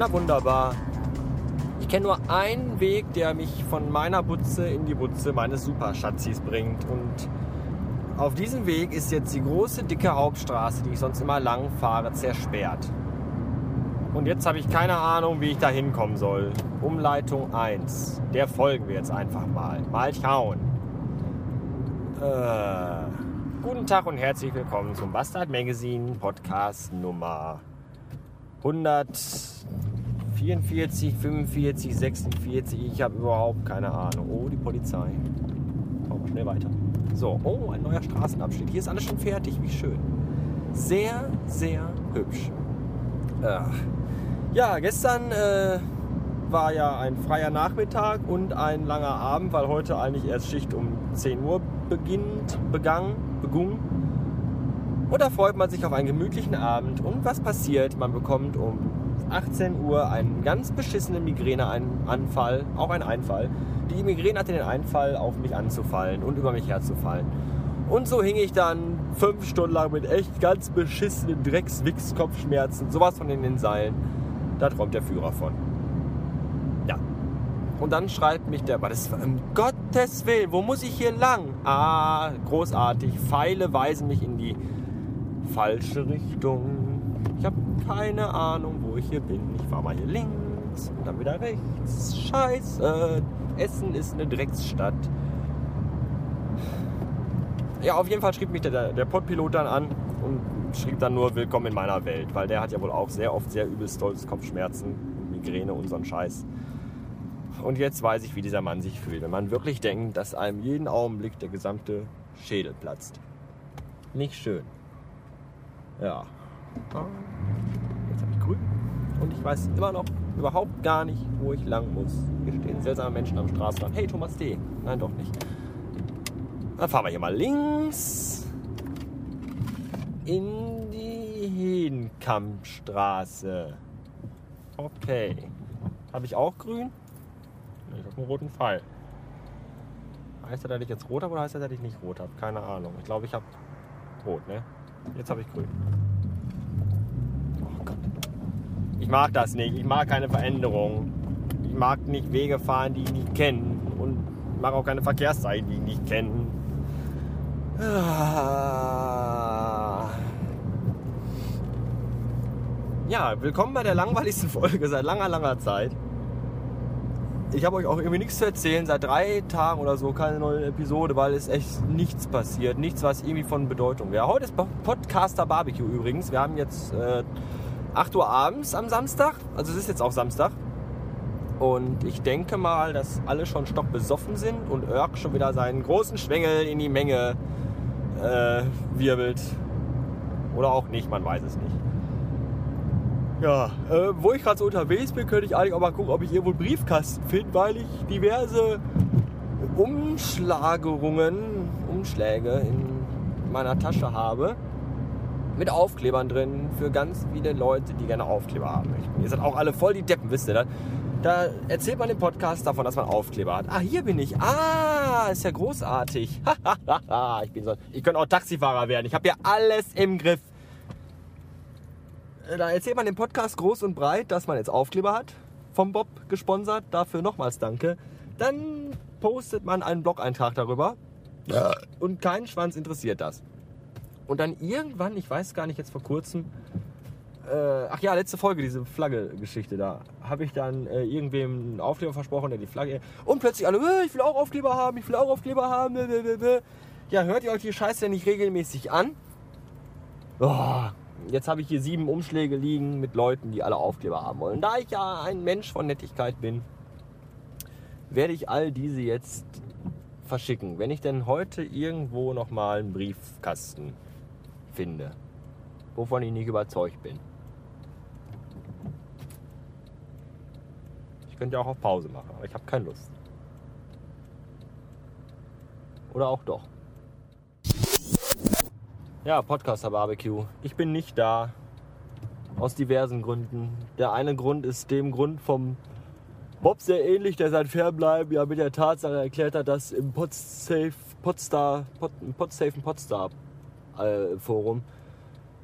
Na wunderbar. Ich kenne nur einen Weg, der mich von meiner Butze in die Butze meines Superschatzis bringt. Und auf diesem Weg ist jetzt die große, dicke Hauptstraße, die ich sonst immer lang fahre, zersperrt. Und jetzt habe ich keine Ahnung, wie ich da hinkommen soll. Umleitung 1. Der folgen wir jetzt einfach mal. Mal schauen. Äh, guten Tag und herzlich willkommen zum Bastard Magazine Podcast Nummer 144, 45, 46. Ich habe überhaupt keine Ahnung. Oh, die Polizei. Machen wir schnell weiter. So, oh, ein neuer Straßenabschnitt. Hier ist alles schon fertig. Wie schön. Sehr, sehr hübsch. Ach. Ja, gestern äh, war ja ein freier Nachmittag und ein langer Abend, weil heute eigentlich erst Schicht um 10 Uhr beginnt, begangen, begun. Und da freut man sich auf einen gemütlichen Abend. Und was passiert? Man bekommt um 18 Uhr einen ganz beschissenen Migräneanfall, auch ein Einfall. Die Migräne hatte den Einfall, auf mich anzufallen und über mich herzufallen. Und so hing ich dann fünf Stunden lang mit echt ganz beschissenen Drecks-Wix-Kopfschmerzen, sowas von in den Seilen da träumt der Führer von. Ja. Und dann schreibt mich der, was ist, um Gottes Willen, wo muss ich hier lang? Ah, großartig. Pfeile weisen mich in die falsche Richtung. Ich habe keine Ahnung, wo ich hier bin. Ich fahre mal hier links und dann wieder rechts. Scheiße. Essen ist eine Drecksstadt. Ja, auf jeden Fall schrieb mich der, der Podpilot dann an und schrieb dann nur Willkommen in meiner Welt, weil der hat ja wohl auch sehr oft sehr übel stolz Kopfschmerzen, Migräne und so einen Scheiß. Und jetzt weiß ich, wie dieser Mann sich fühlt, wenn man wirklich denkt, dass einem jeden Augenblick der gesamte Schädel platzt. Nicht schön. Ja. Jetzt habe ich grün. Und ich weiß immer noch überhaupt gar nicht, wo ich lang muss. Hier stehen seltsame Menschen am Straßenrand. Hey, Thomas D. Nein, doch nicht. Dann fahren wir hier mal links in die Hedenkampfstraße. Okay. Habe ich auch grün? Ich habe einen roten Pfeil. Heißt das, dass ich jetzt rot habe oder heißt das, dass ich nicht rot habe? Keine Ahnung. Ich glaube, ich habe rot, ne? Jetzt habe ich grün. Oh Gott. Ich mag das nicht. Ich mag keine Veränderung. Ich mag nicht Wege fahren, die ich nicht kenne. Und ich mag auch keine Verkehrszeichen, die ich nicht kenne. Ah. Ja, willkommen bei der langweiligsten Folge seit langer, langer Zeit. Ich habe euch auch irgendwie nichts zu erzählen. Seit drei Tagen oder so keine neue Episode, weil es echt nichts passiert. Nichts, was irgendwie von Bedeutung wäre. Heute ist Podcaster Barbecue übrigens. Wir haben jetzt äh, 8 Uhr abends am Samstag. Also es ist jetzt auch Samstag. Und ich denke mal, dass alle schon stockbesoffen sind und Örk schon wieder seinen großen Schwengel in die Menge äh, wirbelt. Oder auch nicht, man weiß es nicht. Ja, äh, wo ich gerade so unterwegs bin, könnte ich eigentlich auch mal gucken, ob ich irgendwo einen Briefkasten finde, weil ich diverse Umschlagerungen, Umschläge in meiner Tasche habe. Mit Aufklebern drin für ganz viele Leute, die gerne Aufkleber haben möchten. Ihr seid auch alle voll die Deppen, wisst ihr das? Da erzählt man im Podcast davon, dass man Aufkleber hat. Ah, hier bin ich. Ah, ist ja großartig. ich bin so. Ich könnte auch Taxifahrer werden. Ich habe ja alles im Griff. Äh, da erzählt man im Podcast groß und breit, dass man jetzt Aufkleber hat. Vom Bob gesponsert. Dafür nochmals danke. Dann postet man einen Blog-Eintrag darüber. Ja. Und keinen Schwanz interessiert das. Und dann irgendwann, ich weiß gar nicht, jetzt vor kurzem, äh, ach ja, letzte Folge, diese Flagge-Geschichte da, habe ich dann äh, irgendwem einen Aufkleber versprochen, der die Flagge. Und plötzlich alle, äh, ich will auch Aufkleber haben, ich will auch Aufkleber haben. Ja, hört ihr euch die Scheiße nicht regelmäßig an? Oh, jetzt habe ich hier sieben Umschläge liegen mit Leuten, die alle Aufkleber haben wollen. Da ich ja ein Mensch von Nettigkeit bin, werde ich all diese jetzt verschicken. Wenn ich denn heute irgendwo nochmal einen Briefkasten finde, wovon ich nicht überzeugt bin. könnte ja auch auf Pause machen, aber ich habe keine Lust. Oder auch doch. Ja, Podcaster Barbecue. Ich bin nicht da. Aus diversen Gründen. Der eine Grund ist dem Grund vom Bob sehr ähnlich, der sein Fernbleiben ja mit der Tatsache erklärt hat, dass im Podsafe, Podstar, Pod, Podstar äh, Forum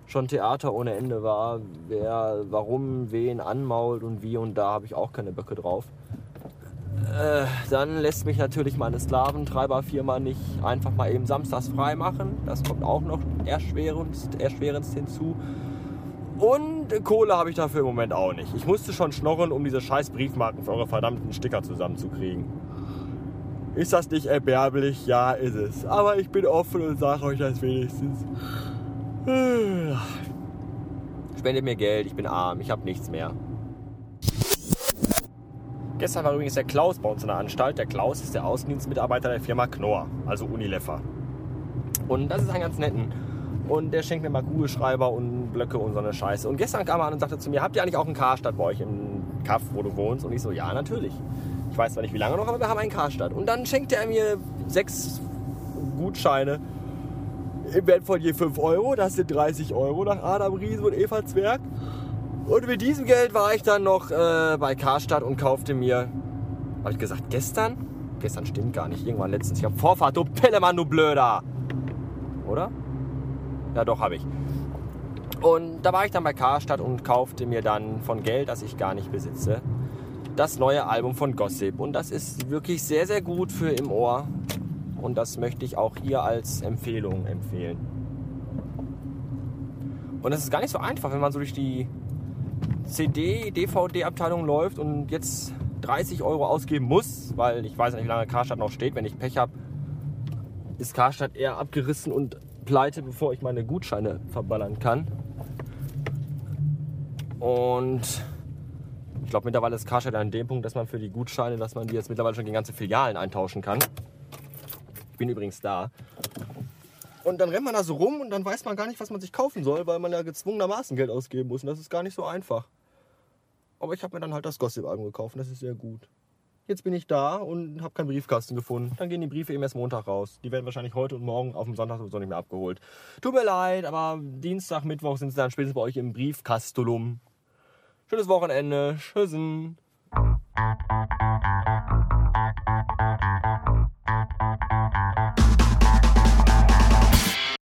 schon Theater ohne Ende war, wer warum wen anmault und wie und da habe ich auch keine Böcke drauf. Äh, dann lässt mich natürlich meine Sklaventreiberfirma nicht einfach mal eben samstags frei machen. Das kommt auch noch erschwerendst, erschwerendst hinzu. Und Kohle habe ich dafür im Moment auch nicht. Ich musste schon schnorren, um diese scheiß Briefmarken für eure verdammten Sticker zusammenzukriegen. Ist das nicht erbärmlich? Ja, ist es. Aber ich bin offen und sage euch das wenigstens. Spendet mir Geld, ich bin arm, ich habe nichts mehr. Gestern war übrigens der Klaus bei uns in der Anstalt. Der Klaus ist der Außendienstmitarbeiter der Firma Knorr, also Unilever. Und das ist ein ganz netten. Und der schenkt mir mal Kugelschreiber und Blöcke und so eine Scheiße. Und gestern kam er an und sagte zu mir, habt ihr eigentlich auch einen Karstadt bei euch im Kaff, wo du wohnst? Und ich so, ja, natürlich. Ich weiß zwar nicht, wie lange noch, aber wir haben einen Karstadt. Und dann schenkte er mir sechs Gutscheine im Wert von je 5 Euro. Das sind 30 Euro nach Adam Riese und Eva Zwerg. Und mit diesem Geld war ich dann noch äh, bei Karstadt und kaufte mir, habe ich gesagt, gestern? Gestern stimmt gar nicht, irgendwann letztens. Ich habe Vorfahrt, du Pellemann, du Blöder. Oder? Ja, doch, habe ich. Und da war ich dann bei Karstadt und kaufte mir dann von Geld, das ich gar nicht besitze, das neue Album von Gossip. Und das ist wirklich sehr, sehr gut für im Ohr. Und das möchte ich auch hier als Empfehlung empfehlen. Und es ist gar nicht so einfach, wenn man so durch die CD, DVD-Abteilung läuft und jetzt 30 Euro ausgeben muss, weil ich weiß nicht, wie lange Karstadt noch steht. Wenn ich Pech habe, ist Karstadt eher abgerissen und pleite, bevor ich meine Gutscheine verballern kann. Und ich glaube, mittlerweile ist Karstadt an dem Punkt, dass man für die Gutscheine, dass man die jetzt mittlerweile schon gegen ganze Filialen eintauschen kann. Ich bin übrigens da. Und dann rennt man da so rum und dann weiß man gar nicht, was man sich kaufen soll, weil man ja gezwungenermaßen Geld ausgeben muss. Und das ist gar nicht so einfach. Aber ich habe mir dann halt das Gossip-Album gekauft das ist sehr gut. Jetzt bin ich da und habe keinen Briefkasten gefunden. Dann gehen die Briefe eben erst Montag raus. Die werden wahrscheinlich heute und morgen auf dem Sonntag sowieso nicht mehr abgeholt. Tut mir leid, aber Dienstag, Mittwoch sind sie dann spätestens bei euch im Briefkastulum. Schönes Wochenende. Tschüssen.